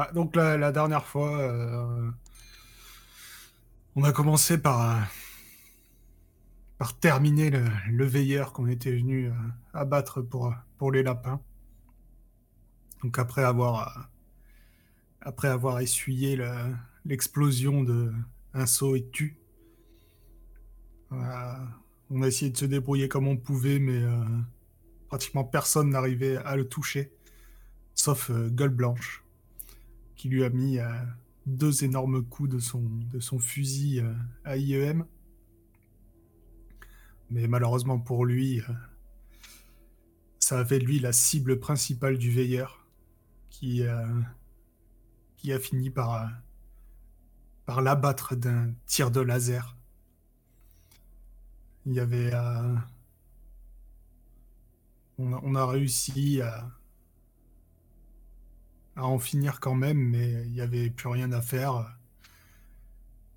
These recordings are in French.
Bah, donc la, dernière fois, euh, on a commencé par, euh, terminer le, veilleur qu'on était venu euh, abattre pour, les lapins. Donc après avoir, après avoir essuyé l'explosion de un saut et tu, on a essayé de se débrouiller comme on pouvait, mais pratiquement personne n'arrivait à le toucher, sauf Gueule Blanche lui a mis euh, deux énormes coups de son, de son fusil euh, à IEM. Mais malheureusement pour lui, euh, ça a fait de lui la cible principale du veilleur, qui, a fini par, par l'abattre d'un tir de laser. Il y avait... on a réussi à à en finir quand même, mais il n'y avait plus rien à faire.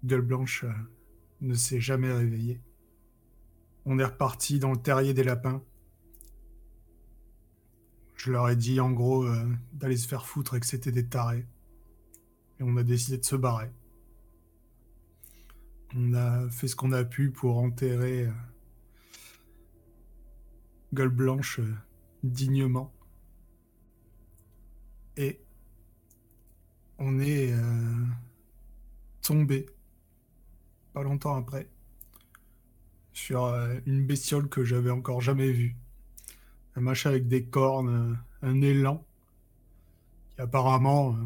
Gueule Blanche euh, ne s'est jamais réveillée. On est reparti dans le terrier des lapins. Je leur ai dit en gros euh, d'aller se faire foutre et que c'était des tarés. Et on a décidé de se barrer. On a fait ce qu'on a pu pour enterrer euh, Gueule Blanche dignement. Et on est euh, tombé, pas longtemps après, sur euh, une bestiole que j'avais encore jamais vue. Un machin avec des cornes, euh, un élan, qui apparemment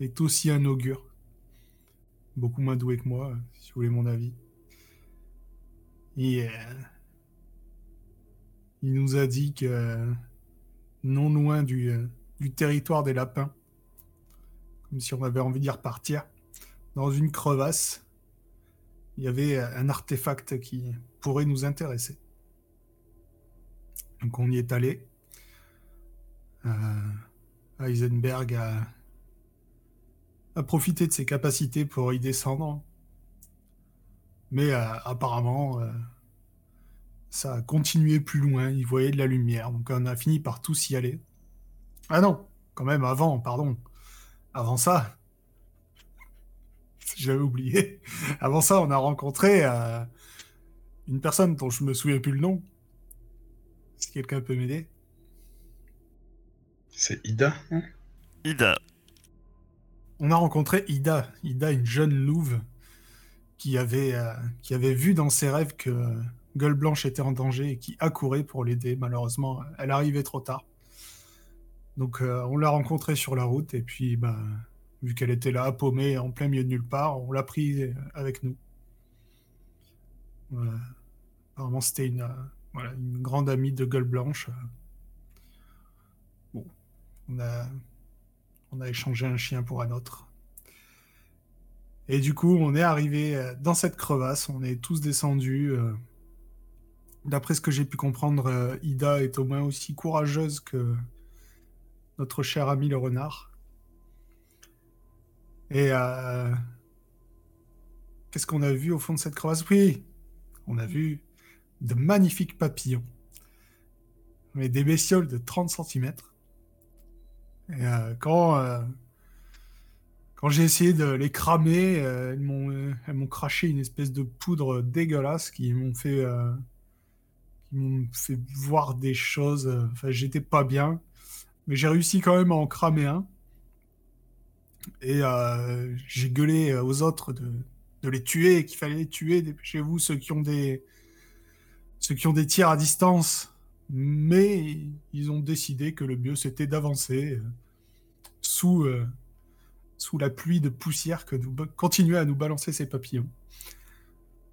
est aussi un augure. Beaucoup moins doué que moi, si vous voulez mon avis. Il nous a dit que non loin du territoire des lapins, comme si on avait envie d'y repartir. Dans une crevasse, il y avait un artefact qui pourrait nous intéresser. Donc on y est allé. Euh, Heisenberg a, profité de ses capacités pour y descendre. Mais euh, apparemment, euh, ça a continué plus loin. Il voyait de la lumière. Donc on a fini par tous y aller. Ah non, quand même avant, pardon. Avant ça, j'avais oublié. Avant ça, on a rencontré euh, une personne dont je me souviens plus le nom. Si quelqu'un peut m'aider? C'est Ida. Hein? Ida. On a rencontré Ida. Ida, une jeune louve qui avait, euh, qui avait vu dans ses rêves que Gueule Blanche était en danger et qui accourait pour l'aider. Malheureusement, elle arrivait trop tard. Donc euh, on l'a rencontrée sur la route et puis bah, vu qu'elle était là, paumée, en plein milieu de nulle part, on l'a prise avec nous. Apparemment c'était une, euh, une grande amie de Gueule Blanche. Bon, on a, on a échangé un chien pour un autre. Et du coup, on est arrivé euh, dans cette crevasse, on est tous descendus. D'après ce que j'ai pu comprendre, Ida est au moins aussi courageuse que, notre cher ami le renard. Et euh, qu'est-ce qu'on a vu au fond de cette crevasse? Oui, on a vu de magnifiques papillons. Mais des bestioles de 30 cm. Et euh, quand, euh, quand j'ai essayé de les cramer, elles m'ont craché une espèce de poudre dégueulasse qui m'ont fait, qui m'ont fait voir des choses. Enfin, j'étais pas bien. Mais j'ai réussi quand même à en cramer un. Et euh, j'ai gueulé aux autres de, les tuer, qu'il fallait les tuer. chez vous ceux qui ont des ceux tirs à distance. Mais ils ont décidé que le mieux c'était d'avancer euh, sous euh, la pluie de poussière que nous continuer à nous balancer ces papillons.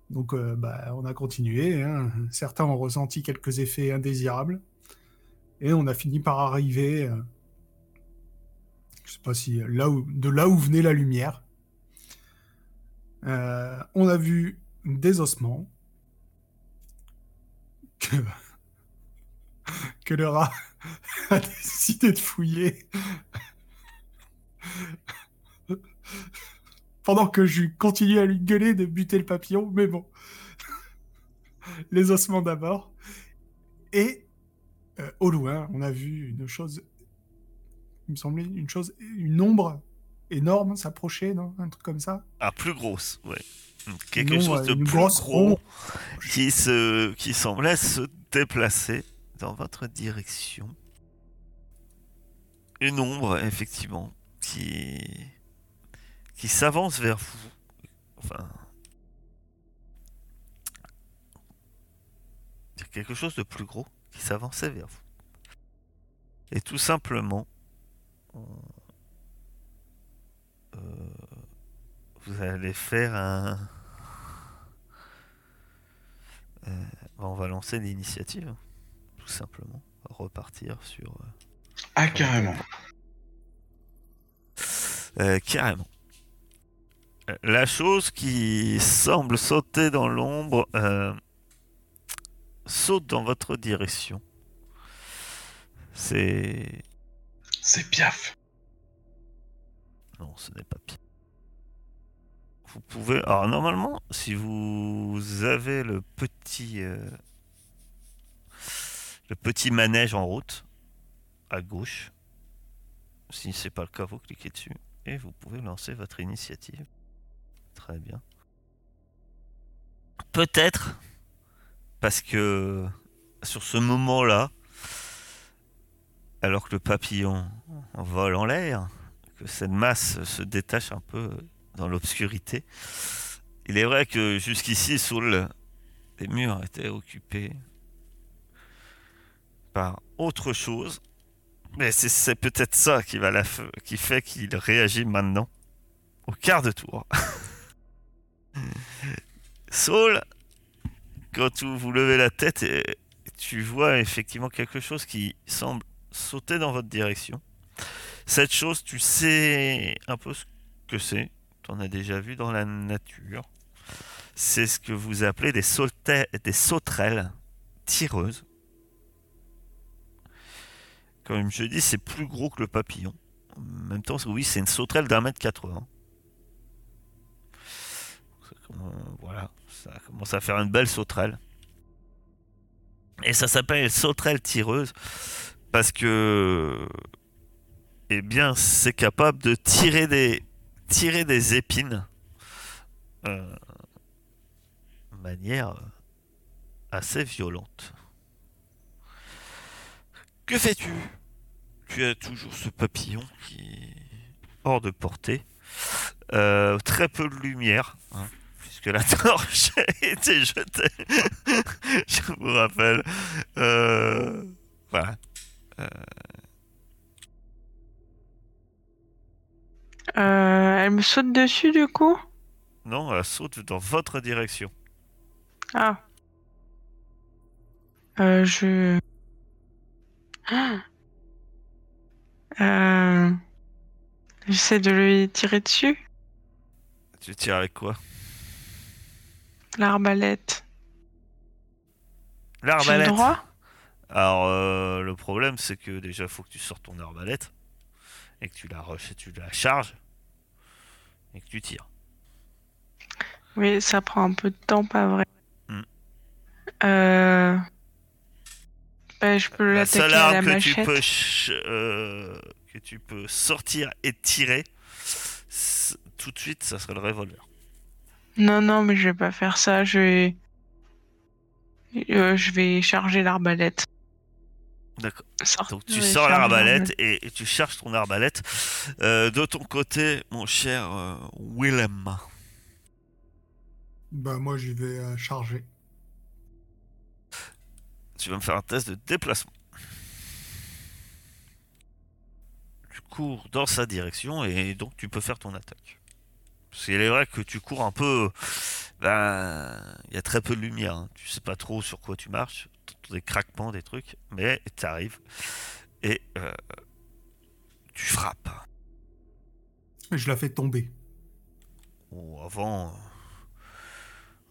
Donc bah, on a continué. Hein. Certains ont ressenti quelques effets indésirables. Et on a fini par arriver, euh, je sais pas si là où, de là où venait la lumière. Euh, on a vu des ossements que, que le rat a décidé de fouiller. Pendant que je continue à lui gueuler de buter le papillon, mais bon. Les ossements d'abord. Et euh, au loin, on a vu une chose, il me semblait, une chose, une ombre énorme s'approcher, non Un truc comme ça Ah, plus grosse, ouais. Quelque chose de plus gros qui, se, qui semblait se déplacer dans votre direction. Une ombre, effectivement, qui, qui s'avance vers vous. Enfin. Quelque chose de plus gros qui s'avançait vers vous. Et tout simplement, euh, vous allez faire un. Euh, on va lancer l'initiative, tout simplement. Repartir sur. Euh, ah, carrément. carrément. La chose qui semble sauter dans l'ombre saute dans votre direction. C'est. C'est Piaf. Non, ce n'est pas Piaf. Vous pouvez. Alors, normalement, si vous avez le petit. Euh, le petit manège en route, à gauche, si c'est pas le cas, vous cliquez dessus et vous pouvez lancer votre initiative. Très bien. Peut-être parce que sur ce moment-là, alors que le papillon vole en l'air, que cette masse se détache un peu dans l'obscurité, il est vrai que jusqu'ici, sous le, les murs étaient occupés par autre chose. Mais c'est peut-être ça qui fait qu'il réagit maintenant, au quart de tour. Saul quand vous levez la tête, tu vois effectivement quelque chose qui semble sauter dans votre direction. Cette chose, tu sais un peu ce que c'est. Tu en as déjà vu dans la nature. C'est ce que vous appelez des, des sauterelles tireuses. Comme je dis, c'est plus gros que le papillon. En même temps, oui, c'est une sauterelle d'un mètre quatre-vingts. Voilà, ça commence à faire une belle sauterelle. Et ça s'appelle sauterelle tireuse parce que, eh bien, c'est capable de tirer des, tirer des épines euh, de manière assez violente. Que fais-tu? Tu as toujours ce papillon qui est hors de portée. Euh, très peu de lumière. Hein que la torche a été jetée. Je vous rappelle. Euh, voilà. Euh... Euh, elle me saute dessus du coup? Non, elle saute dans votre direction. Ah. Euh, je. Euh... J'essaie de lui tirer dessus? Tu tires avec quoi? L'arbalète. L'arbalète. droit? Alors euh, le problème c'est que déjà il faut que tu sortes ton arbalète et que tu la rushes, tu la charges et que tu tires. Oui, ça prend un peu de temps, pas vrai. Hmm. Euh... Ben, je peux l'attaquer à la que machette. Tu peux, euh, que tu peux sortir et tirer tout de suite, ça serait le revolver. Non, non, mais je vais pas faire ça. Je vais, euh, je vais charger l'arbalète. D'accord. Donc tu sors l'arbalète et, tu charges ton arbalète. Euh, de ton côté, mon cher euh, Willem. Bah moi j'y vais charger. Tu vas me faire un test de déplacement. Tu cours dans sa direction et donc tu peux faire ton attaque. Parce qu'il est vrai que tu cours un peu. Ben, il y a très peu de lumière. Hein. Tu sais pas trop sur quoi tu marches. Des craquements, des trucs. Mais tu arrives. Et euh, tu frappes. Je la fais tomber. Oh, avant,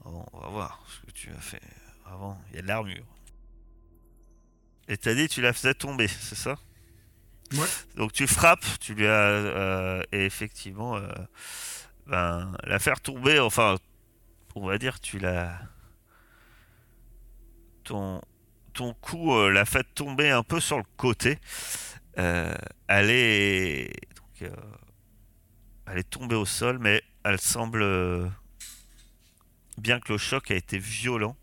avant. On va voir ce que tu as fait. Avant, il y a de l'armure. Et t'as dit tu la faisais tomber, c'est ça? Ouais. Donc tu frappes, tu lui as. Euh, et effectivement. Euh, ben, la faire tomber, enfin, on va dire, tu l'as. Ton, ton coup euh, l'a fait tomber un peu sur le côté. Euh, elle est. Euh, elle est tombée au sol, mais elle semble, bien que le choc a été violent,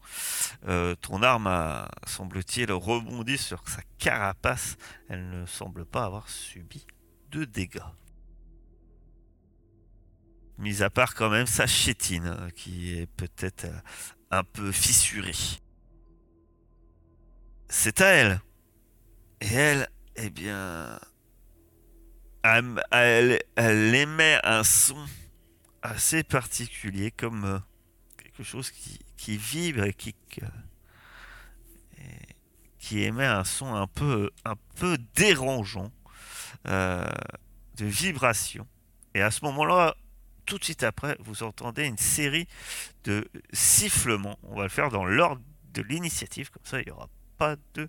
ton arme a, semble-t-il, rebondi sur sa carapace. Elle ne semble pas avoir subi de dégâts. Mis à part quand même sa chétine, qui est peut-être euh, un peu fissurée. C'est à elle. Et elle, eh bien, elle, émet un son assez particulier, comme euh, quelque chose qui, vibre et qui, qui émet un son un peu, un peu dérangeant euh, de vibration. Et à ce moment-là, tout de suite après, vous entendez une série de sifflements. On va le faire dans l'ordre de l'initiative, comme ça il n'y aura pas de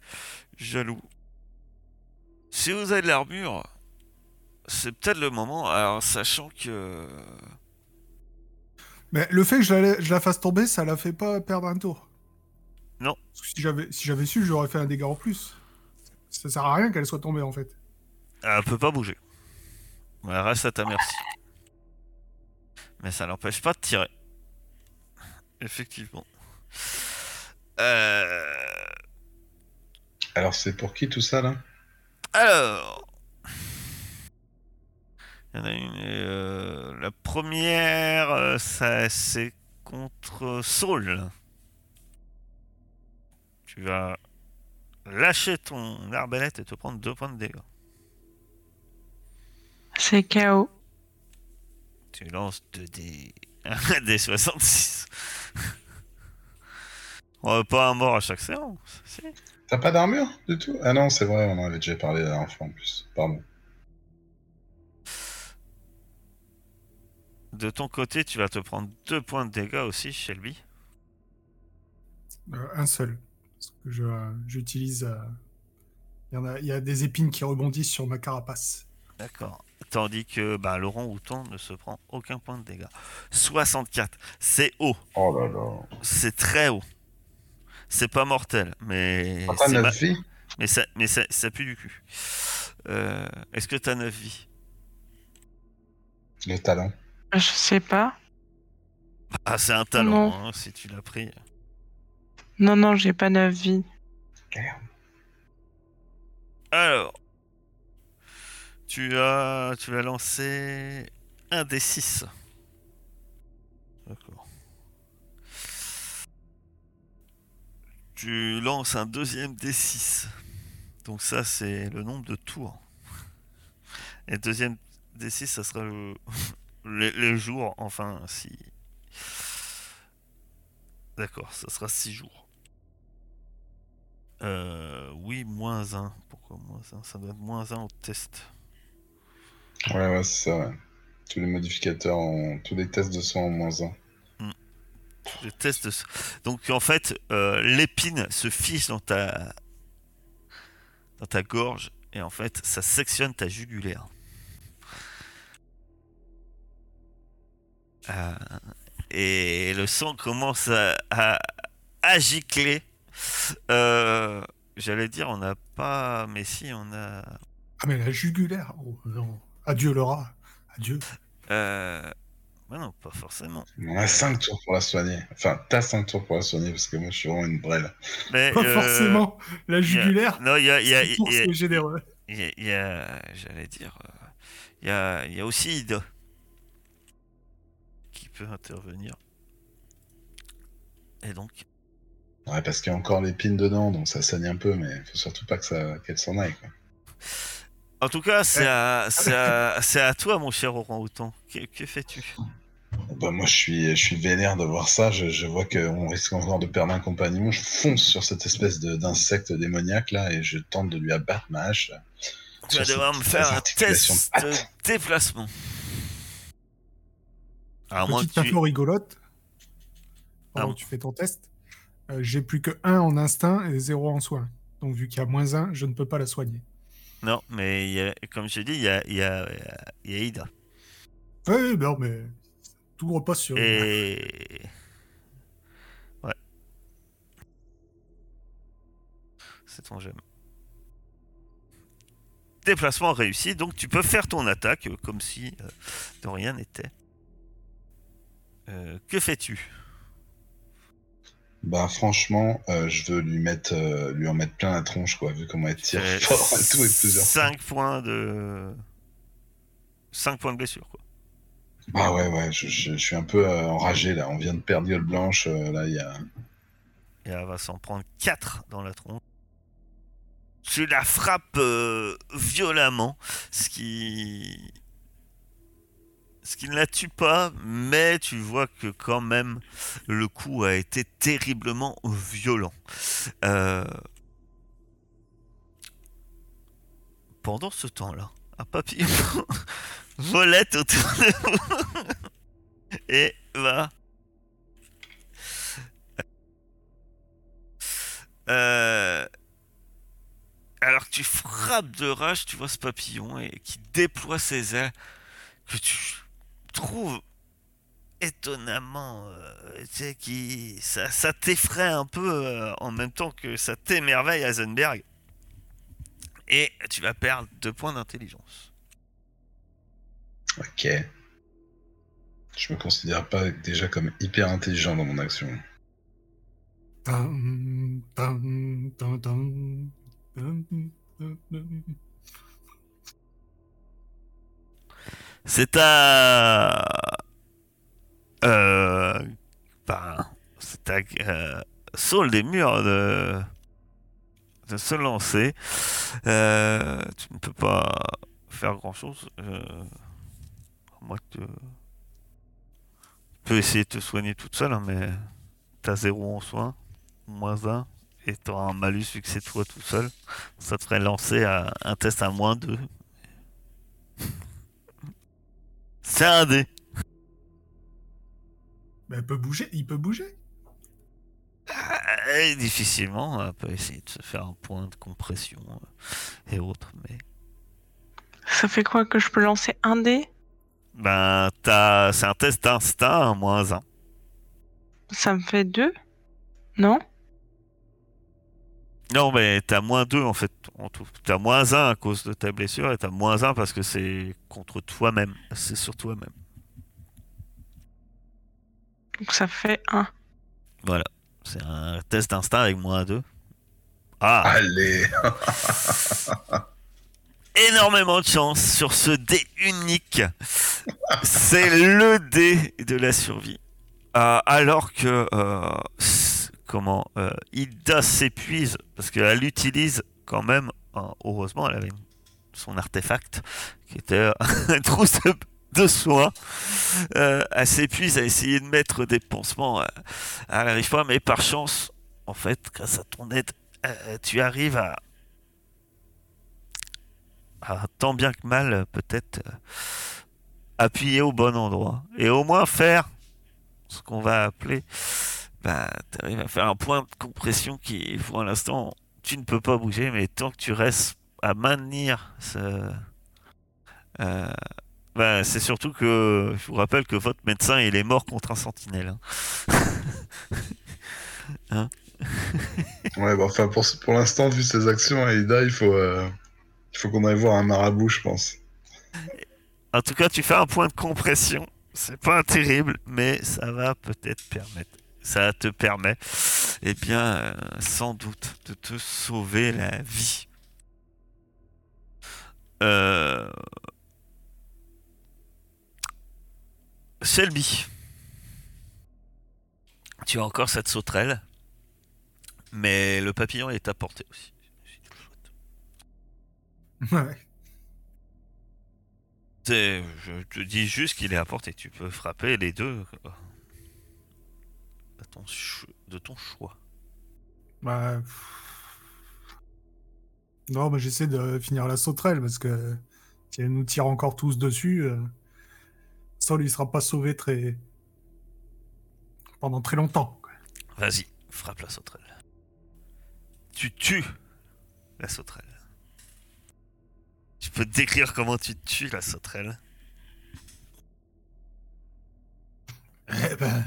jaloux. Si vous avez de l'armure, c'est peut-être le moment, alors sachant que... Mais le fait que je la, je la fasse tomber, ça la fait pas perdre un tour. Non. Parce que si j'avais si j'avais su, j'aurais fait un dégât en plus. Ça sert à rien qu'elle soit tombée en fait. Elle peut pas bouger. Elle reste à ta merci. Mais ça l'empêche pas de tirer. Effectivement. Euh... Alors, c'est pour qui tout ça, là? Alors. Il y en a une. euh, La première, euh, ça, c'est contre Saul. Tu vas lâcher ton arbalète et te prendre deux points de dégâts. C'est KO. Tu lances 2 des... un des 66. On va pas un mort à chaque séance. si. T'as pas d'armure du tout? Ah non, c'est vrai, on en avait déjà parlé la dernière fois en plus. Pardon. De ton côté, tu vas te prendre deux points de dégâts aussi, Shelby. Euh, un seul. Parce que je, j'utilise. euh, y, il y a des épines qui rebondissent sur ma carapace. D'accord. Tandis que bah, Laurent Houton ne se prend aucun point de dégâts. 64. C'est haut. Oh là là. C'est très haut. C'est pas mortel, mais, Ah, T'as c'est 9 ma- vies mais, ça, mais ça, ça pue du cul. Euh, Est-ce que t'as 9 vies? Le talent. Je sais pas. Ah, c'est un talent, Non. hein, si tu l'as pris. Non, non, j'ai pas 9 vies. Alors, tu as, tu as lancé un des 6. D'accord. Tu lances un deuxième des 6. Donc ça, c'est le nombre de tours. Et deuxième des 6, ça sera le, les, les jours, enfin, si... D'accord, ça sera 6 jours. Euh, oui, moins 1. Pourquoi moins 1 Ça doit être moins 1 au test. Ouais, ouais, c'est ça. ouais. Tous les modificateurs, ont... tous les tests de soins en moins 1. Le test de... Donc en fait, euh, l'épine se fiche dans ta... dans ta gorge et en fait, ça sectionne ta jugulaire. Euh, et le sang commence à, à, à gicler. Euh, J'allais dire, on n'a pas... Mais si, on a... Ah, mais la jugulaire Oh non. Adieu rat. Adieu. Euh... ouais, non, pas forcément. On a 5 tours pour la soigner. Enfin, t'as 5 tours pour la soigner parce que moi je suis vraiment une brêle. Mais, Pas euh, forcément. La jugulaire, Non, il y a, il y a- y a- généreux. Il y a, j'allais dire, euh, il y a, il y a aussi Ida qui peut intervenir. Et donc, Ouais, parce qu'il y a encore l'épine dedans, donc ça saigne un peu, mais faut surtout pas que ça... qu'elle s'en aille. Quoi. En tout cas, c'est à, c'est à, c'est à toi, mon cher Oran Autant. Que, que fais-tu? Bah, moi je suis, je suis vénère de voir ça, je, je vois qu'on risque encore de perdre un compagnon, je fonce sur cette espèce de- d'insecte démoniaque là et je tente de lui abattre ma hache. Tu vas devoir me faire un test de déplacement. Moins Petite que tu... info rigolote. Pendant Ah. que tu fais ton test. euh, j'ai plus que 1 en instinct et 0 en soin. Donc vu qu'il y a moins 1, je ne peux pas la soigner. Non, mais il y a- comme je dis, il y a, il y, a, y a Ida. Oui, non, mais tout repose sur. Et... Ouais. C'est ton gemme. Déplacement réussi, donc tu peux faire ton attaque euh, comme si euh, de rien n'était. Euh, que fais-tu? Bah franchement, euh, je veux lui mettre, euh, lui en mettre plein la tronche quoi, vu comment elle tire fort et tout et plusieurs. 5 points de 5 points de blessure quoi. Ah ouais ouais, je, je- je suis un peu euh, enragé là. On vient de perdre gueule blanche. là il y a. Et elle va s'en prendre 4 dans la tronche. Tu la frappes violemment, ce qui. Ce qui ne la tue pas, mais tu vois que quand même le coup a été terriblement violent. Euh, Pendant ce temps-là, un papillon volette autour de vous et va Euh, alors que tu frappes de rage, tu vois ce papillon et qui déploie ses ailes que tu trouves étonnamment, euh, tu sais, qui ça, ça t'effraie un peu euh, en même temps que ça t'émerveille Heisenberg. Et tu vas perdre deux points d'intelligence. Ok. Je me considère pas déjà comme hyper intelligent dans mon action. Dun, dun, dun, C'est à. Euh. Ben, c'est à. Euh, Saul des murs de. de se lancer. Euh, tu ne peux pas faire grand chose. Euh, que tu. Peux essayer de te soigner toute seule, hein, mais t'as zéro en soin, moins 1, et t'auras un malus vu que c'est toi tout seul. Ça te ferait lancer à un test à moins 2. C'est un dé. Mais elle peut bouger, il peut bouger. Euh, difficilement, on peut essayer de se faire un point de compression euh, et autres, mais. Ça fait quoi que je peux lancer un dé? Ben, t'as... c'est un test d'instinct, moins 1. Ça me fait deux? Non? Non, mais t'as moins 2 en fait, en tout. T'as moins 1 à cause de ta blessure et t'as moins 1 parce que c'est contre toi-même. C'est sur toi-même. Donc ça fait un. Voilà. C'est un test d'instinct avec moins 2. Ah, Allez énormément de chance sur ce dé unique. C'est le dé de la survie. Euh, alors que euh, comment euh, Ida s'épuise parce qu'elle utilise quand même, euh, heureusement, elle avait son artefact qui était une trousse de, de. Euh, elle s'épuise à essayer de mettre des pansements. elle n'arrive pas, mais par chance, en fait, grâce à ton aide, euh, tu arrives à tant bien que mal, peut-être euh, appuyer au bon endroit. Et au moins faire ce qu'on va appeler, bah, tu arrives à faire un point de compression qui, pour l'instant, tu ne peux pas bouger, mais tant que tu restes à maintenir ce... euh, bah, c'est surtout que, je vous rappelle que votre médecin, il est mort contre un sentinelle. hein. Ouais, bah, enfin, pour, pour l'instant, vu ses actions, Aïda, il faut, euh, il faut qu'on aille voir un marabout, je pense. En tout cas, tu fais un point de compression. C'est pas terrible, mais ça va peut-être permettre. Ça te permet, eh bien, euh, sans doute, de te sauver la vie. Euh... Shelby. Tu as encore cette sauterelle, mais le papillon est à portée aussi. Ouais. Je te dis juste qu'il est à portée. Tu peux frapper les deux à ton ch- de ton choix. Bah. Non, bah, j'essaie de finir la sauterelle parce que si elle nous tire encore tous dessus, euh, Sol il sera pas sauvé très pendant très longtemps. Vas-y, frappe la sauterelle. Tu tues la sauterelle. Tu peux décrire comment tu tues la sauterelle Eh ben,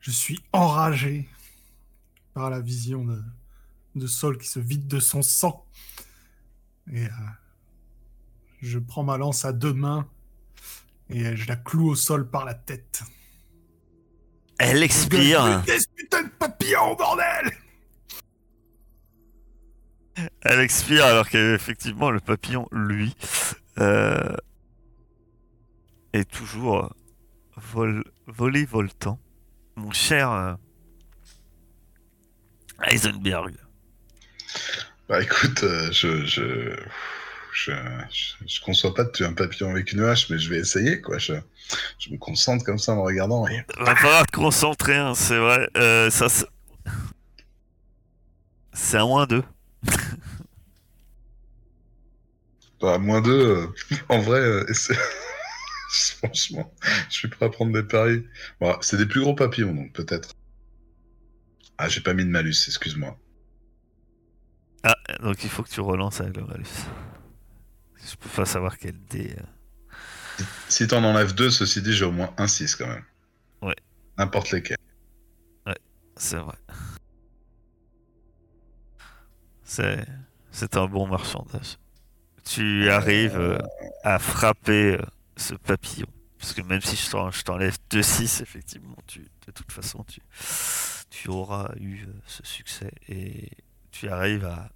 je suis enragé par la vision de, de Sol qui se vide de son sang. Et euh, je prends ma lance à deux mains et je la cloue au sol par la tête. Elle expire. Putain de papillons, bordel Elle expire alors qu'effectivement le papillon, lui, euh, est toujours vol volé voltant. Mon cher euh, Heisenberg. Bah écoute, euh, je, je, je, conçois pas de tuer un papillon avec une hache, mais je vais essayer, quoi. Je, je me concentre comme ça en me regardant. Et... Va falloir te concentrer, hein, c'est vrai. Euh, ça, c'est- un moins 2. Bah, moins deux, euh, en vrai, franchement, je suis prêt à prendre des paris. Bon, c'est des plus gros papillons, donc peut-être. Ah, j'ai pas mis de malus, excuse-moi. Ah, donc il faut que tu relances avec le malus. Je peux pas savoir quel dé. euh. Si t'en enlèves deux, ceci dit, j'ai au moins un 6 quand même. Ouais. N'importe lesquels. C'est vrai. C'est, c'est un bon marchandage. Tu arrives euh, à frapper euh, ce papillon. Parce que même si je t'en- je t'enlève 2-6, effectivement, tu, de toute façon, tu, tu auras eu euh, ce succès. Et tu arrives à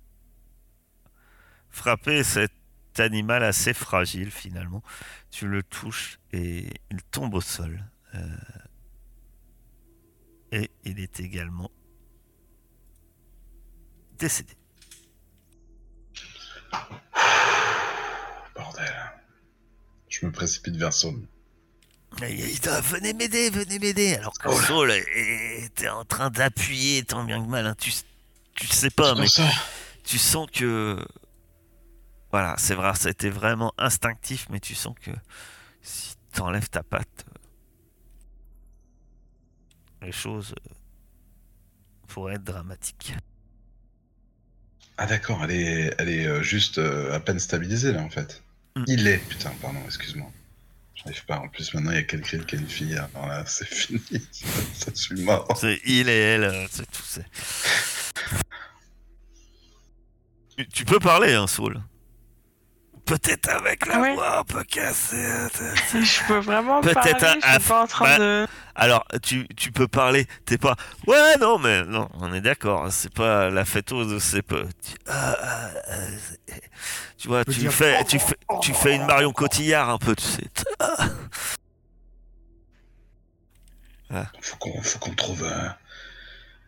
frapper cet animal assez fragile, finalement. Tu le touches et il tombe au sol. Euh, et il est également décédé. Bordel. Je me précipite vers Saul. Venez m'aider, venez m'aider. Alors que Oh. Saul était en train d'appuyer tant bien que mal. hein. Tu, tu sais pas, mais ça. tu sens que. Voilà, c'est vrai, ça a été vraiment instinctif, mais tu sens que si t'enlèves ta patte, euh, les choses euh, pourraient être dramatiques. Ah d'accord, elle est, elle est euh, juste à peine stabilisée là en fait. Mm. Il est, putain, pardon, excuse-moi. J'arrive pas. En plus maintenant il y a quelqu'un qui a une fille. Alors là, c'est fini. ça je suis mort. C'est il et elle, euh, c'est tout. c'est- Tu, tu peux parler, hein, Saul. Peut-être avec la Ah ouais voix un peu cassée. euh, Je peux vraiment Peut-être parler, un- je suis pas en train bah- de... Alors, tu, tu peux parler, t'es pas. Ouais, non, mais non, on est d'accord, c'est pas la fêteuse, c'est pas. Tu, ah, ah, ah, c'est- tu vois, peux tu dire- fais, tu, fais, tu fais une Marion Cotillard un peu, tu sais. Faut qu'on, faut qu'on trouve euh,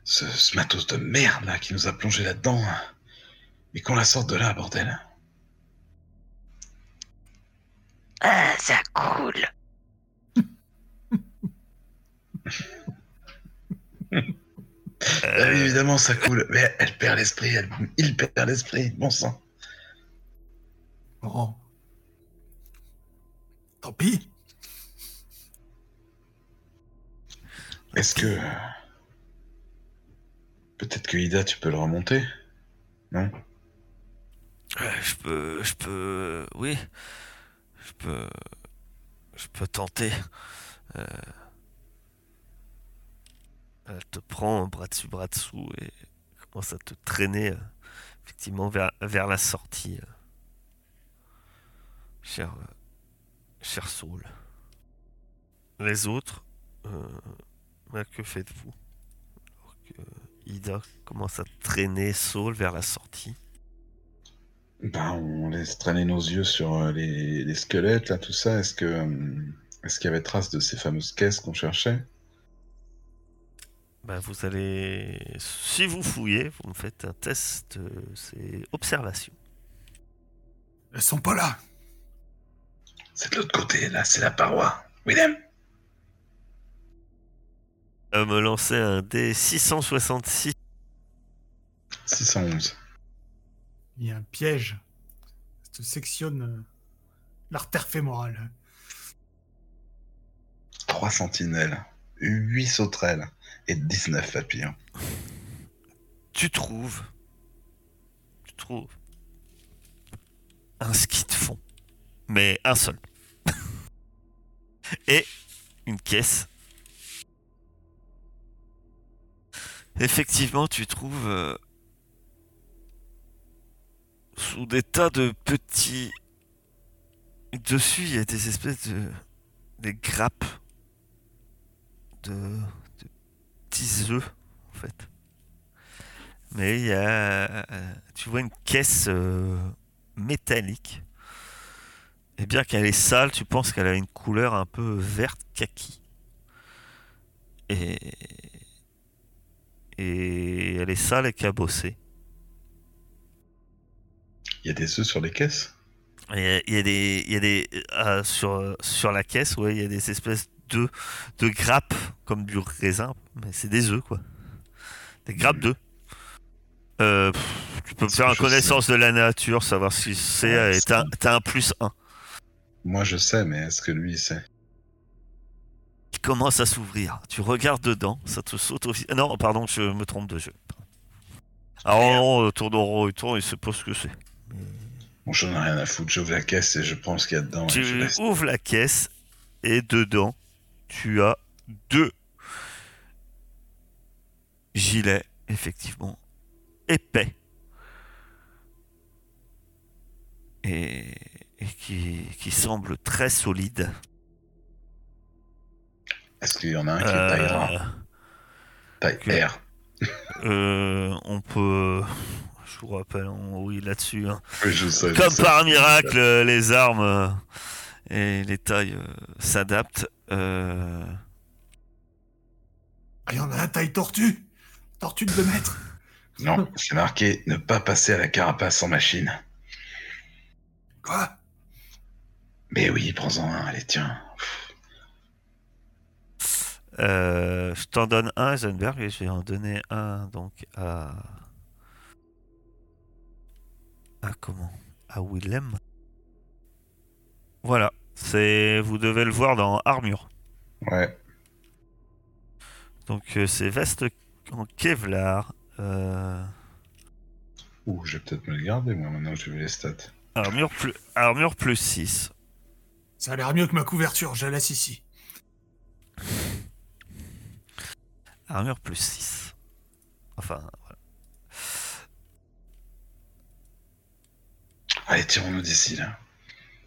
ce, ce matos de merde là qui nous a plongé là-dedans. hein. Et qu'on la sorte de là, bordel. Ah, ça coule. Ah évidemment, ça coule. Mais elle perd l'esprit. Elle, il perd l'esprit. Bon sang. Bon. Tant pis. Est-ce que. Peut-être que Ida, tu peux le remonter Non? Euh, Je peux, je peux, oui, je peux, je peux tenter. Euh, elle te prend bras dessus, bras dessous et commence à te traîner euh, effectivement vers, la sortie. euh. cher, cher Saul. Les autres, bah, que faites-vous? Ida commence à traîner Saul vers la sortie. Ben, on laisse traîner nos yeux sur euh, les, les squelettes, là, tout ça. Est-ce que. euh, Est-ce qu'il y avait trace de ces fameuses caisses qu'on cherchait? Bah, vous allez, si vous fouillez, vous me faites un test, euh, c'est observation. Elles sont pas là. C'est de l'autre côté, là, c'est la paroi. Willem? Euh, me lancer un dé 666. 611. Il y a un piège. Ça te sectionne euh, l'artère fémorale. 3 sentinelles, 8 sauterelles et 19 papillons. Tu trouves, tu trouves un ski de fond, mais un seul, et une caisse. Effectivement, tu trouves euh, sous des tas de petits. Dessus, il y a des espèces de. des grappes de, de petits œufs, en fait. Mais il y a. Tu vois une caisse euh, métallique. Et bien qu'elle est sale, tu penses qu'elle a une couleur un peu verte kaki. Et. Et elle est sale et cabossée. Il y a des œufs sur les caisses? Il y a des, il y a des euh, sur, sur la caisse, ouais, il y a des espèces de, de grappes comme du raisin, mais c'est des œufs quoi. Des grappes d'œufs. Euh, pff, tu peux faire une connaissance de la nature, savoir si c'est. Ouais, et t'as un plus 1 Moi, je sais, mais est-ce que lui, il sait? Qui commence à s'ouvrir. Tu regardes dedans, ça te saute aussi. Non, pardon, je me trompe de jeu. Alors, on tourne en rond et tourne, il sait pas ce que c'est. Bon, j'en ai rien à foutre. J'ouvre la caisse et je prends ce qu'il y a dedans. et je Tu ouvres la caisse et dedans, tu as deux gilets, effectivement, épais. Et, et qui, qui semblent très solides. Est-ce qu'il y en a un qui est taille Euh, Taille que- R. euh, on peut. Je vous rappelle, on- oui, là-dessus. hein. Oui, je Comme par miracle, euh, les armes euh, et les tailles euh, s'adaptent. Ah, il y en a un taille tortue. Tortue de 2 mètres. Non, c'est marqué ne pas passer à la carapace en machine. Quoi? Mais oui, prends-en un, allez, tiens. euh, je t'en donne un, Eisenberg, et je vais en donner un donc à. À comment? À Willem? Voilà, c'est. Vous devez le voir dans Armure. Ouais. Donc euh, c'est veste en Kevlar. euh, Ouh, je vais peut-être me le garder, moi, maintenant que j'ai vu les stats. armure, plus, armure plus 6. Ça a l'air mieux que ma couverture, je la laisse ici. Armure plus 6. Enfin, voilà. Allez, tirons-nous d'ici, là.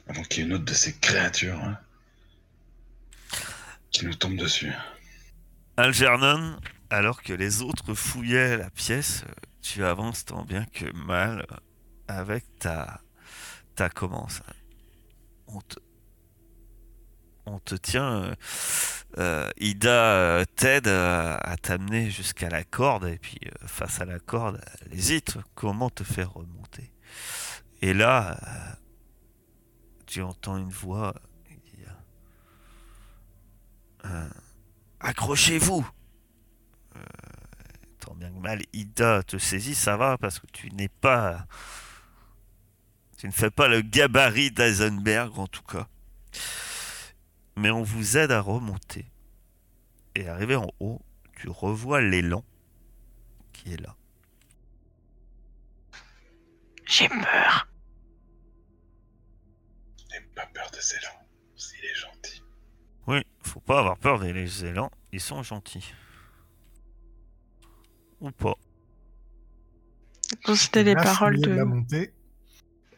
Avant qu'il y ait une autre de ces créatures, hein, qui nous tombe dessus. Algernon, alors que les autres fouillaient la pièce, euh, tu avances tant bien que mal euh, avec ta ta comment ça on te on te tient euh, Ida t'aide à t'amener jusqu'à la corde et puis face à la corde elle hésite comment te faire remonter? Et là euh, tu entends une voix qui euh, accrochez-vous. Euh, tant bien que mal Ida te saisit ça va parce que tu n'es pas tu ne fais pas le gabarit d'Eisenberg en tout cas. Mais on vous aide à remonter. Et arrivé en haut tu revois l'élan qui est là J'ai peur. N'aie pas peur de Zélan, s'il est gentil. oui faut pas avoir peur des élans ils sont gentils ou pas C'était les paroles de. la montée.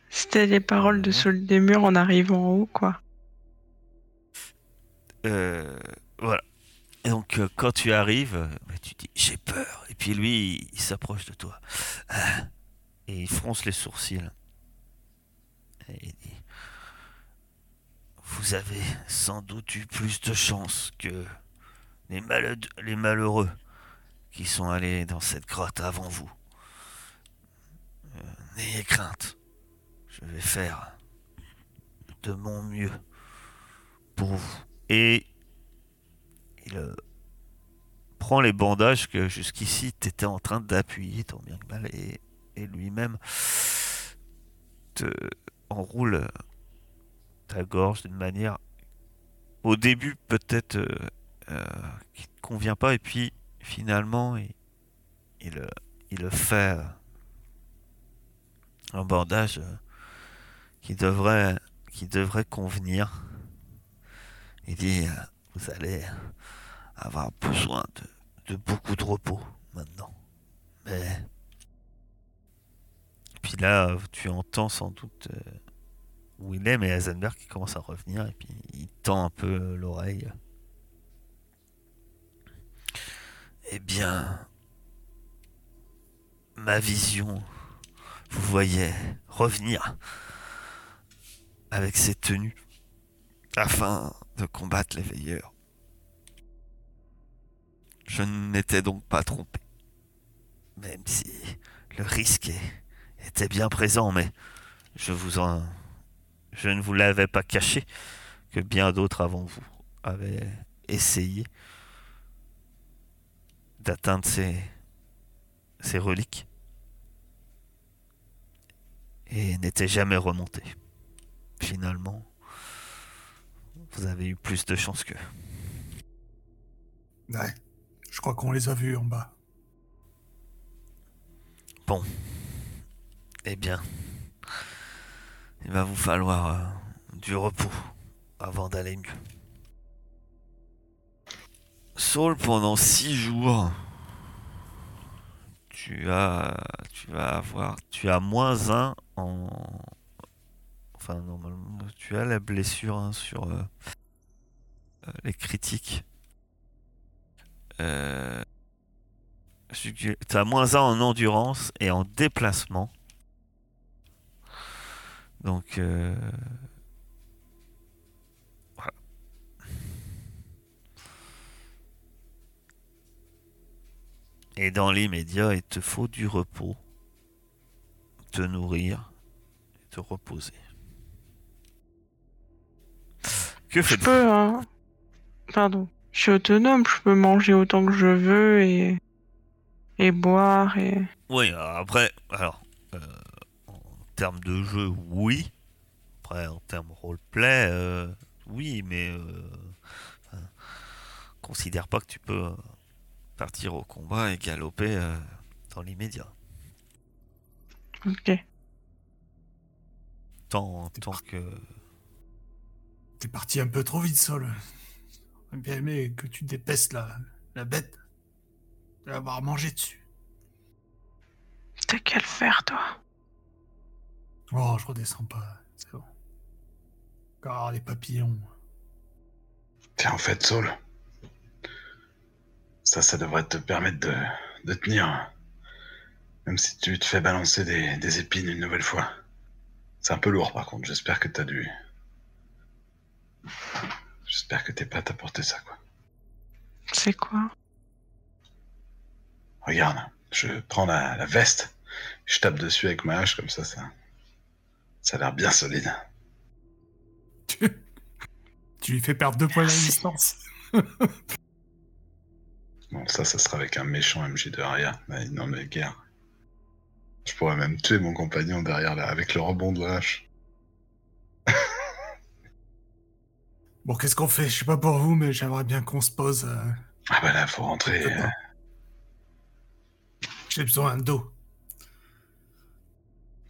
C'était les paroles de Saul des murs en arrivant en haut, quoi. Euh, voilà. Et donc, euh, quand tu arrives, euh, bah, tu dis j'ai peur. Et puis lui, il, il s'approche de toi. Ah. Et il fronce les sourcils. Et il dit Vous avez sans doute eu plus de chance que les, malheureux qui sont allés dans cette grotte avant vous. Euh, N'ayez crainte. Je vais faire de mon mieux pour vous. Et il euh, prend les bandages que jusqu'ici tu étais en train d'appuyer tant bien que mal lui-même te enroule ta gorge d'une manière au début peut-être euh, euh, qui te convient pas et puis finalement il, il, euh, il le fait un bandage qui devrait qui devrait convenir il dit vous allez avoir besoin de beaucoup de repos maintenant. Mais puis là, tu entends sans doute euh, Willem et Heisenberg qui commencent à revenir, et puis il tend un peu l'oreille. Eh bien, ma vision, vous voyez, revenir avec ses tenues afin de combattre les veilleurs. Je ne m'étais donc pas trompé, même si le risque est- était bien présent, mais je vous en, je ne vous l'avais pas caché que bien d'autres avant vous avaient essayé d'atteindre ces, ces reliques et n'étaient jamais remontés. Finalement, vous avez eu plus de chance que. Ouais. Je crois qu'on les a vus en bas. Bon. Eh bien, il va vous falloir euh, du repos avant d'aller mieux. Saul, pendant six jours, tu as, tu vas avoir, tu as moins un en, enfin normalement, tu as la blessure hein, sur euh, euh, les critiques. Euh, tu as moins 1 en endurance et en déplacement. Donc, euh, voilà. Et dans l'immédiat, il te faut du repos, te nourrir et te reposer. Que peux, hein. Pardon. Je suis autonome, je peux manger autant que je veux et. et boire et. Oui, alors après, alors, euh, termes de jeu, oui. Après, en termes roleplay, euh, oui, mais euh, enfin, considère pas que tu peux euh, partir au combat et galoper euh, dans l'immédiat. Ok. Tant, tant que. T'es parti un peu trop vite, Sol. J'aurais bien aimé que tu dépestes la, la bête. De l'avoir mangé dessus. T'as qu'à le faire, toi. Oh, je redescends pas. C'est bon. Encore les papillons. Tiens, en fait, Saul, ça, ça devrait te permettre de, de tenir. Même si tu te fais balancer des, des épines une nouvelle fois. C'est un peu lourd, par contre. J'espère que t'as dû. J'espère que t'es pas à t'apporter ça, quoi. C'est quoi? Regarde, je prends la, la veste, je tape dessus avec ma hache, comme ça, ça, ça a l'air bien solide. Tu, tu lui fais perdre deux points de résistance. Bon, ça, ça sera avec un méchant MJ de arrière. Ouais, non, mais guerre. Je pourrais même tuer mon compagnon derrière là, avec le rebond de la hache. Bon, qu'est-ce qu'on fait? Je sais pas pour vous, mais j'aimerais bien qu'on se pose. euh, Ah bah là, faut rentrer. J'ai besoin d'eau. On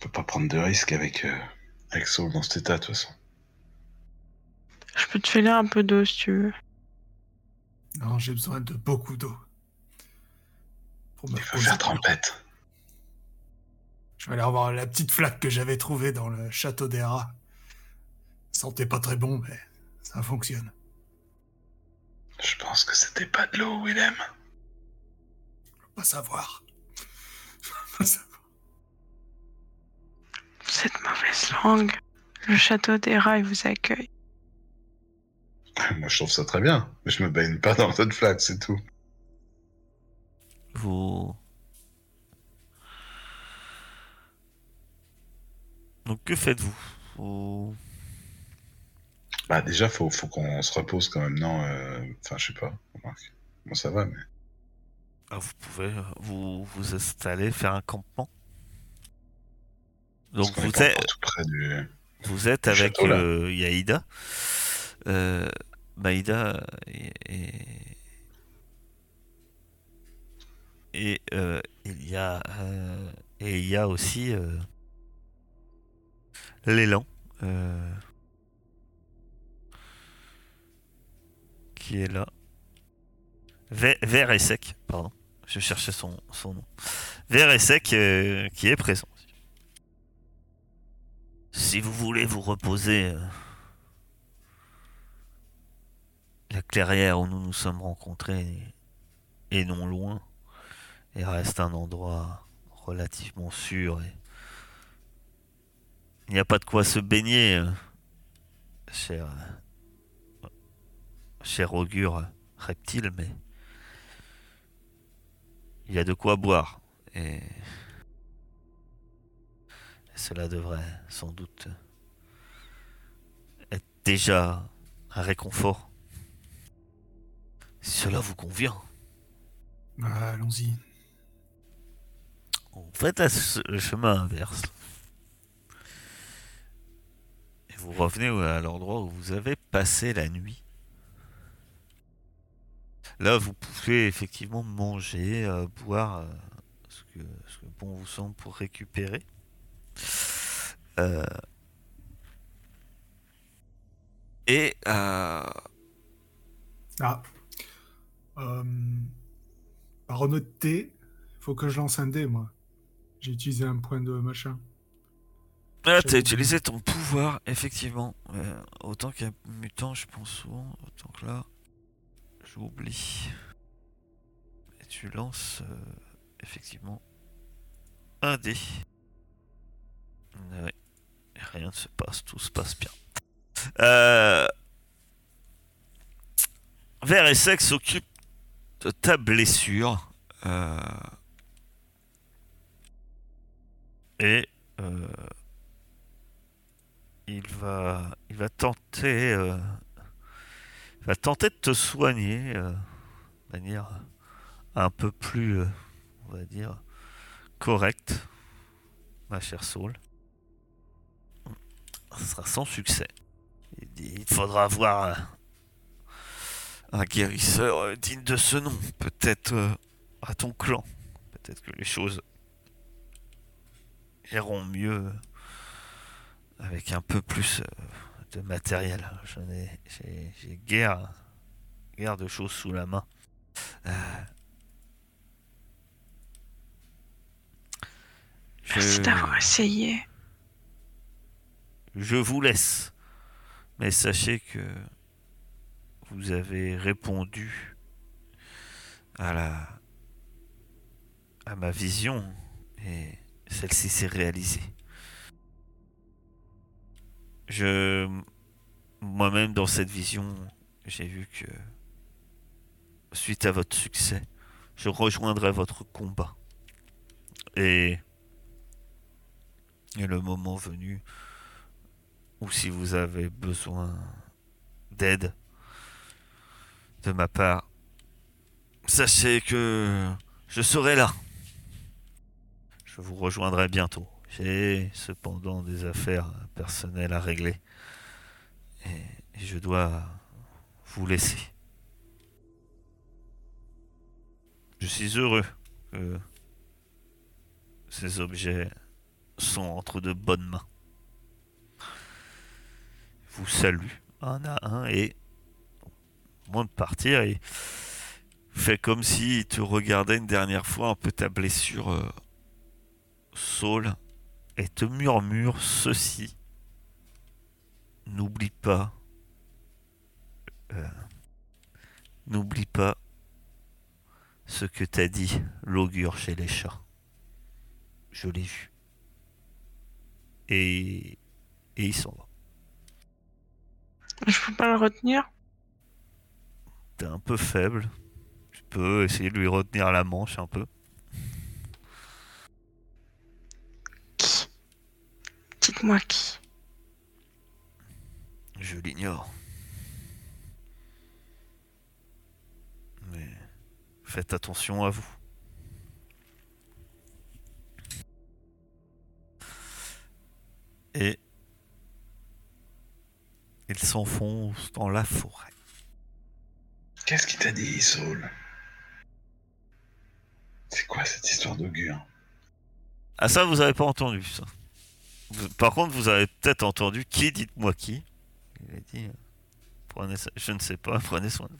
peut pas prendre de risques avec, euh, avec Saul dans cet état, de toute façon. Je peux te filer un peu d'eau si tu veux. Non, j'ai besoin de beaucoup d'eau. Pour me Il faut reposer. faire trempette. Je vais aller revoir la petite flaque que j'avais trouvée dans le château des rats. Sentait pas très bon, mais ça fonctionne. Je pense que c'était pas de l'eau, Willem. Je veux pas savoir. Je veux pas savoir. Cette mauvaise langue. Le château des rats il vous accueille. Moi, je trouve ça très bien. Mais je me baigne pas dans cette flaque, c'est tout. Vous. Donc que faites-vous? Vous- Bah, déjà, faut, faut qu'on se repose quand même, non euh, Enfin, je sais pas. Bon, ça va, mais. Ah, vous pouvez euh, vous vous installer, faire un campement? Donc vous êtes, encore tout près du. vous êtes du avec château, euh, Yaïda. Euh, Maïda et, euh, il y a et il y a aussi euh, l'élan euh, qui est là. Ve- Vert et sec, pardon. Je cherchais son, son nom. Vert et sec euh, qui est présent. Si vous voulez vous reposer, euh, la clairière où nous nous sommes rencontrés est non loin et reste un endroit relativement sûr. Il n'y a pas de quoi se baigner, euh, cher, cher augure reptile, mais il y a de quoi boire. Et cela devrait sans doute être déjà un réconfort. Si cela vous convient. Ah, Allons-y. Vous faites le chemin inverse. Et vous revenez à l'endroit où vous avez passé la nuit. Là, vous pouvez effectivement manger, euh, boire euh, ce, que, ce que bon vous semble pour récupérer. Euh, et euh, Ah. Euh... Par honnêteté, faut que je lance un dé, moi. J'ai utilisé un point de machin. Ah, t'as utilisé ton pouvoir, effectivement. Euh, autant qu'un mutant, je pense souvent. Autant que là, j'oublie. Et tu lances, euh, effectivement, un dé. Rien ne se passe, tout se passe bien. Euh... Vert et Sex s'occupe de ta blessure. Euh... Et... Euh il va, il va tenter, euh, il va tenter de te soigner euh, de manière un peu plus, euh, on va dire, correcte, ma chère Saul. Ce sera sans succès. Il faudra avoir un, un guérisseur euh, digne de ce nom, peut-être euh, à ton clan. Peut-être que les choses iront mieux avec un peu plus euh, de matériel. J'en ai, j'ai, j'ai guère, guère de choses sous la main. Euh, Merci d'avoir essayé. Je vous laisse, mais sachez que vous avez répondu à la, ma vision et celle-ci s'est réalisée. Je, moi-même, dans cette vision, j'ai vu que, suite à votre succès, je rejoindrai votre combat. Et, et le moment venu, où si vous avez besoin d'aide de ma part, sachez que je serai là. Je vous rejoindrai bientôt. J'ai cependant des affaires personnelles à régler. Et je dois vous laisser. Je suis heureux que ces objets sont entre de bonnes mains. Vous salue un à un et moment de partir, il fait comme s'il te regardait une dernière fois un peu ta blessure, euh, Saul, et te murmure ceci. N'oublie pas. euh, N'oublie pas ce que t'a dit l'augure chez les chats. Je l'ai vu. Et, et il s'en va. Je peux pas le retenir T'es un peu faible. Tu peux essayer de lui retenir la manche un peu. Qui? Dites-moi qui. Je l'ignore. Mais faites attention à vous. Et il s'enfonce dans la forêt. Qu'est-ce qu'il t'a dit, Saul? C'est quoi cette histoire d'augure Ah ça, vous avez pas entendu ça. Vous- Par contre, vous avez peut-être entendu qui, dites-moi qui? Il a dit, euh, prenez, so- je ne sais pas, prenez soin de vous.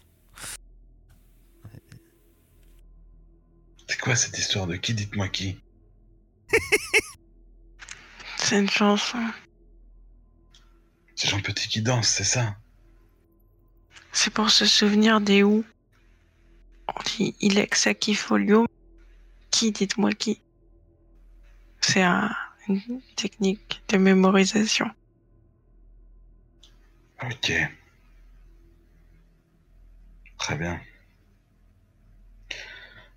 C'est quoi cette histoire de qui? Dites-moi qui? C'est une chanson. Ces gens petits qui dansent, c'est ça C'est pour se souvenir des où. On dit Ilex Akifolio. Qui, dites-moi qui C'est un- une technique de mémorisation. Ok. Très bien.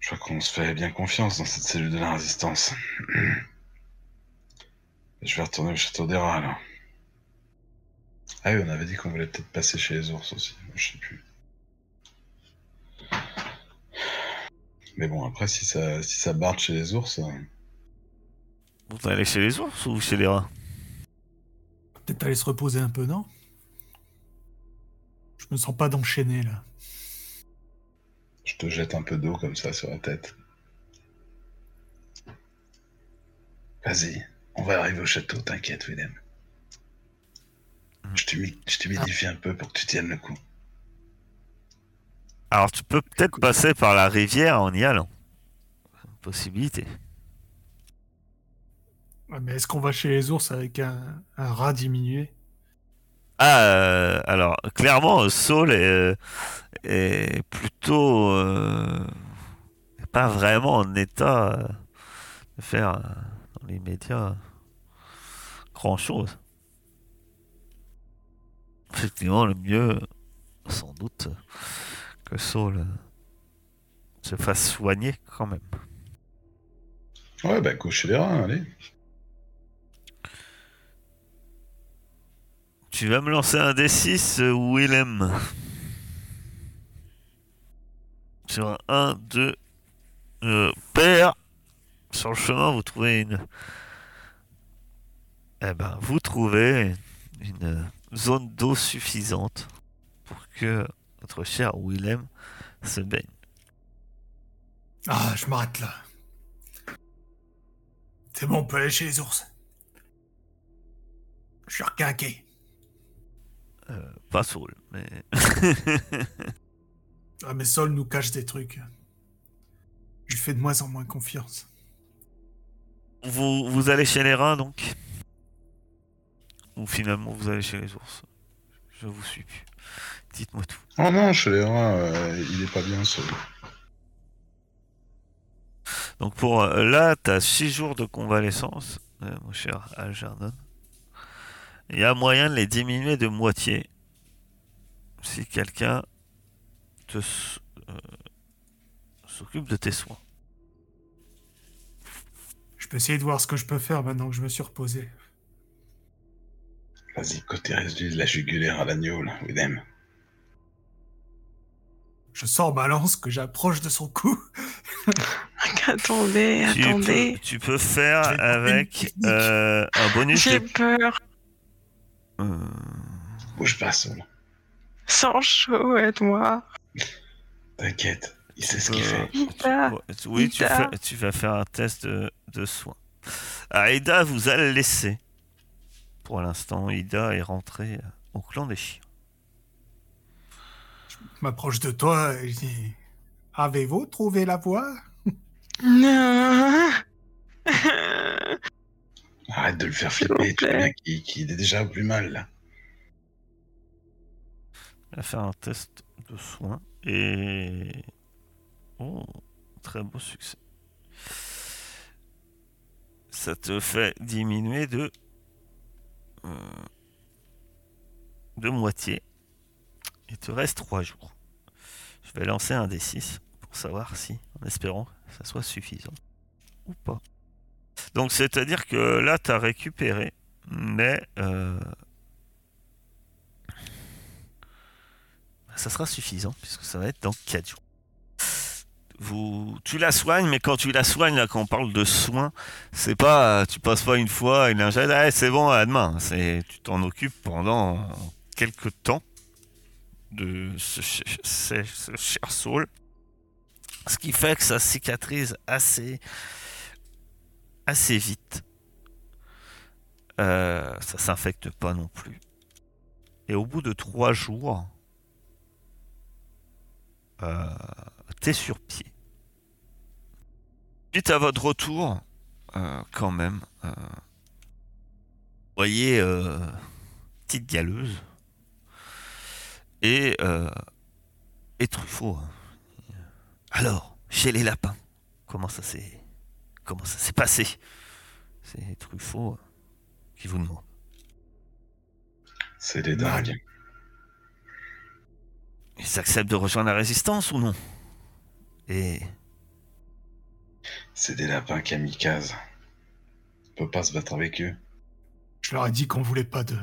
Je crois qu'on se fait bien confiance dans cette cellule de la résistance. Je vais retourner au château des rats, alors. Ah oui, on avait dit qu'on voulait peut-être passer chez les ours aussi. Je sais plus. Mais bon, après, si ça, si ça barde chez les ours... euh, Vous allez chez les ours ou chez les rats? Peut-être aller se reposer un peu, non? Je me sens pas d'enchaîner là. Je te jette un peu d'eau comme ça sur la tête. Vas-y, on va arriver au château, t'inquiète, Willem. Je t'humidifie un peu pour que tu tiennes le coup. Alors tu peux peut-être passer par la rivière en y allant. Possibilité. Ouais, mais est-ce qu'on va chez les ours avec un, un rat diminué? Ah, euh, alors clairement, Saul est, euh, est plutôt euh, pas vraiment en état euh, de faire euh, dans les médias grand chose. Effectivement, le mieux, sans doute, que Saul euh, se fasse soigner quand même. Ouais, bah couchez les reins, allez. Tu vas me lancer un D6, euh, Willem. Sur un 1, 2, euh, père. Sur le chemin, vous trouvez une. Eh ben, vous trouvez une euh, zone d'eau suffisante pour que votre cher Willem se baigne. Ah, je m'arrête là. C'est bon, on peut aller chez les ours. Je suis requinqué. Euh, pas Saul, mais. Ah, mais Sol nous cache des trucs. Je lui fais de moins en moins confiance. vous, vous allez chez les reins donc? Ou finalement vous allez chez les ours Je vous suis plus. Dites-moi tout. Oh non, chez les reins, euh, il est pas bien seul. Donc pour euh, là, tu as 6 jours de convalescence, euh, mon cher Algernon. Il y a moyen de les diminuer de moitié si quelqu'un te euh, s'occupe de tes soins. Je peux essayer de voir ce que je peux faire maintenant que je me suis reposé. Vas-y, côté résidu de la jugulaire à l'agneau, là, Willem. Je sors ma lance que j'approche de son cou. Attendez, Tu attendez. peux, tu peux faire avec euh, un bonus J'ai de... peur. euh, Bouge pas, Saul. Sans chaud, aide-moi. T'inquiète, il sait ce qu'il fait. Ida. Ouais, tu- Oui, tu, Ida. fais- tu vas faire un test de, de soins. Ah, Ida vous a laissé. Pour l'instant, Ida est rentrée euh, au clan des chiens. Je m'approche de toi et je dis Avez-vous trouvé la voie? Non. Arrête de le faire flipper, tu vois qu'il qu'il est déjà plus mal, là. Elle va faire un test de soins et. Oh, très beau succès. Ça te fait diminuer de. Euh, de moitié. Il te reste 3 jours. Je vais lancer un D6 pour savoir si, en espérant que ça soit suffisant ou pas. Donc, c'est-à-dire que là, tu as récupéré, mais. euh, ça sera suffisant puisque ça va être dans 4 jours. Tu la soignes, mais quand tu la soignes, là, quand on parle de soins, c'est pas, tu passes pas une fois une lingette, ah, c'est bon, à demain. C'est, tu t'en occupes pendant quelques temps de ce, ch- ce- ce cher Saul. Ce qui fait que ça cicatrise assez, assez vite. Euh, ça s'infecte pas non plus. Et au bout de trois jours, euh, sur pied. Suite à votre retour, euh, quand même, euh, vous voyez euh, petite galeuse et, et Truffaut. hein. Alors, chez les lapins, comment ça s'est comment ça s'est passé? C'est Truffaut euh, qui vous demande. C'est des dingues. Ils acceptent de rejoindre la résistance ou non? Et C'est des lapins kamikazes. On peut pas se battre avec eux. Je leur ai dit qu'on voulait pas de.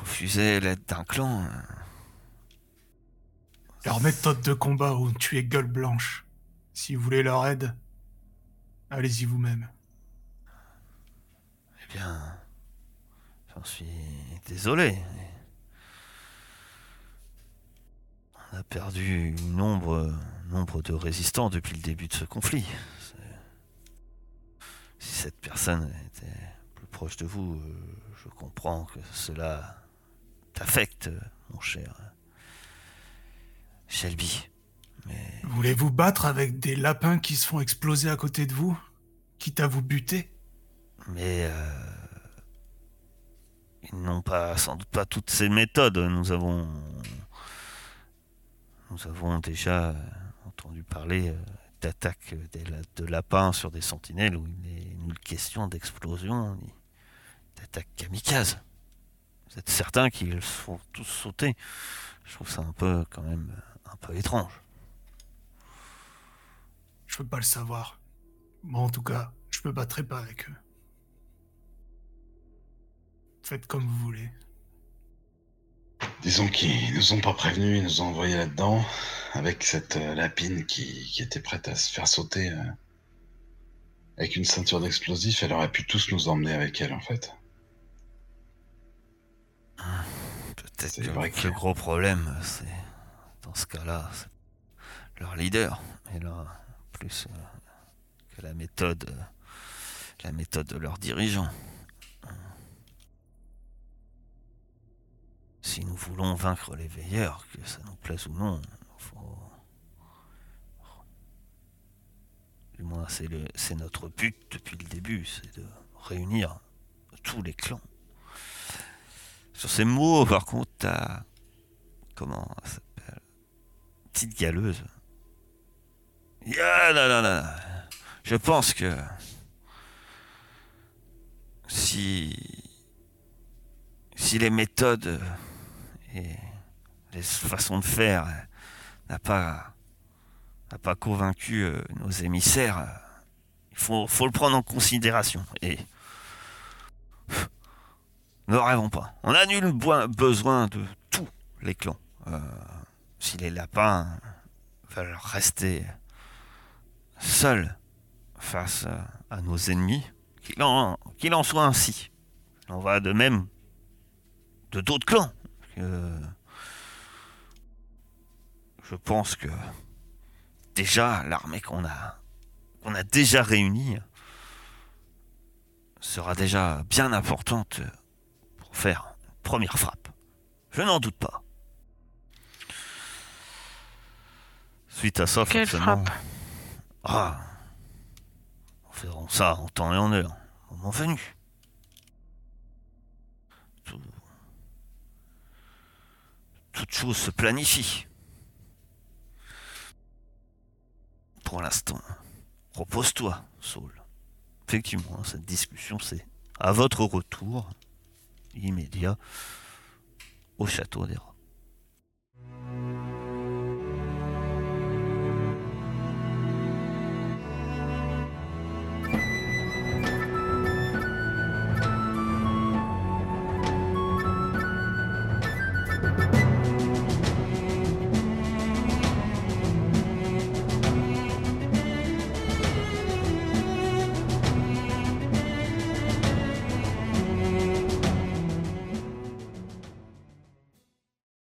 refuser l'aide d'un clan euh, Leur méthode de combat ou tuer gueule blanche. Si vous voulez leur aide, allez-y vous-même. Eh bien, j'en suis désolé. On a perdu nombre, nombre de résistants depuis le début de ce conflit. Si cette personne était plus proche de vous, euh, je comprends que cela t'affecte, mon cher Shelby. Mais Voulez-vous battre avec des lapins qui se font exploser à côté de vous Quitte à vous buter? Mais euh, ils n'ont pas, sans doute pas toutes ces méthodes. Nous avons, nous avons déjà euh, entendu parler euh, d'attaques la- de lapins sur des sentinelles où il n'est nulle question d'explosion ni d'attaque kamikaze. Vous êtes certain qu'ils se font tous sauter Je trouve ça un peu, quand même, un peu étrange. Je peux pas le savoir. Moi, en tout cas, je me battrai pas avec eux. Faites comme vous voulez. Disons qu'ils nous ont pas prévenus, ils nous ont envoyés là-dedans avec cette euh, lapine qui, qui était prête à se faire sauter euh, avec une ceinture d'explosifs. Elle aurait pu tous nous emmener avec elle en fait. Peut-être C'est que vrai le gros problème, c'est dans ce cas-là, c'est leur leader. Et là, plus euh, que la méthode, la méthode de leurs dirigeants. Si nous voulons vaincre les veilleurs, que ça nous plaise ou non, faut... Du moins, c'est le, c'est notre but depuis le début, c'est de réunir tous les clans. Sur ces mots, par contre, t'as. Comment elle s'appelle? Petite galeuse. Ah, là, là. Je pense que. Si. Si les méthodes et les façons de faire euh, n'a pas. pas convaincu euh, nos émissaires, euh, il faut, le prendre en considération. Et. Ne rêvons pas. On a nul besoin de tous les clans. Si les lapins veulent rester seuls face à nos ennemis, qu'il en, en soit ainsi. En va de même de d'autres clans. Euh, je pense que déjà l'armée qu'on a qu'on a déjà réunie sera déjà bien importante pour faire une première frappe. Je n'en doute pas. Suite à ça, Quelle forcément- frappe Ah, nous ferons ça en temps et en heure, au moment venu. Toute chose se planifie. Pour l'instant, repose-toi, Saul. Effectivement, cette discussion, c'est à votre retour immédiat au château des Rocs.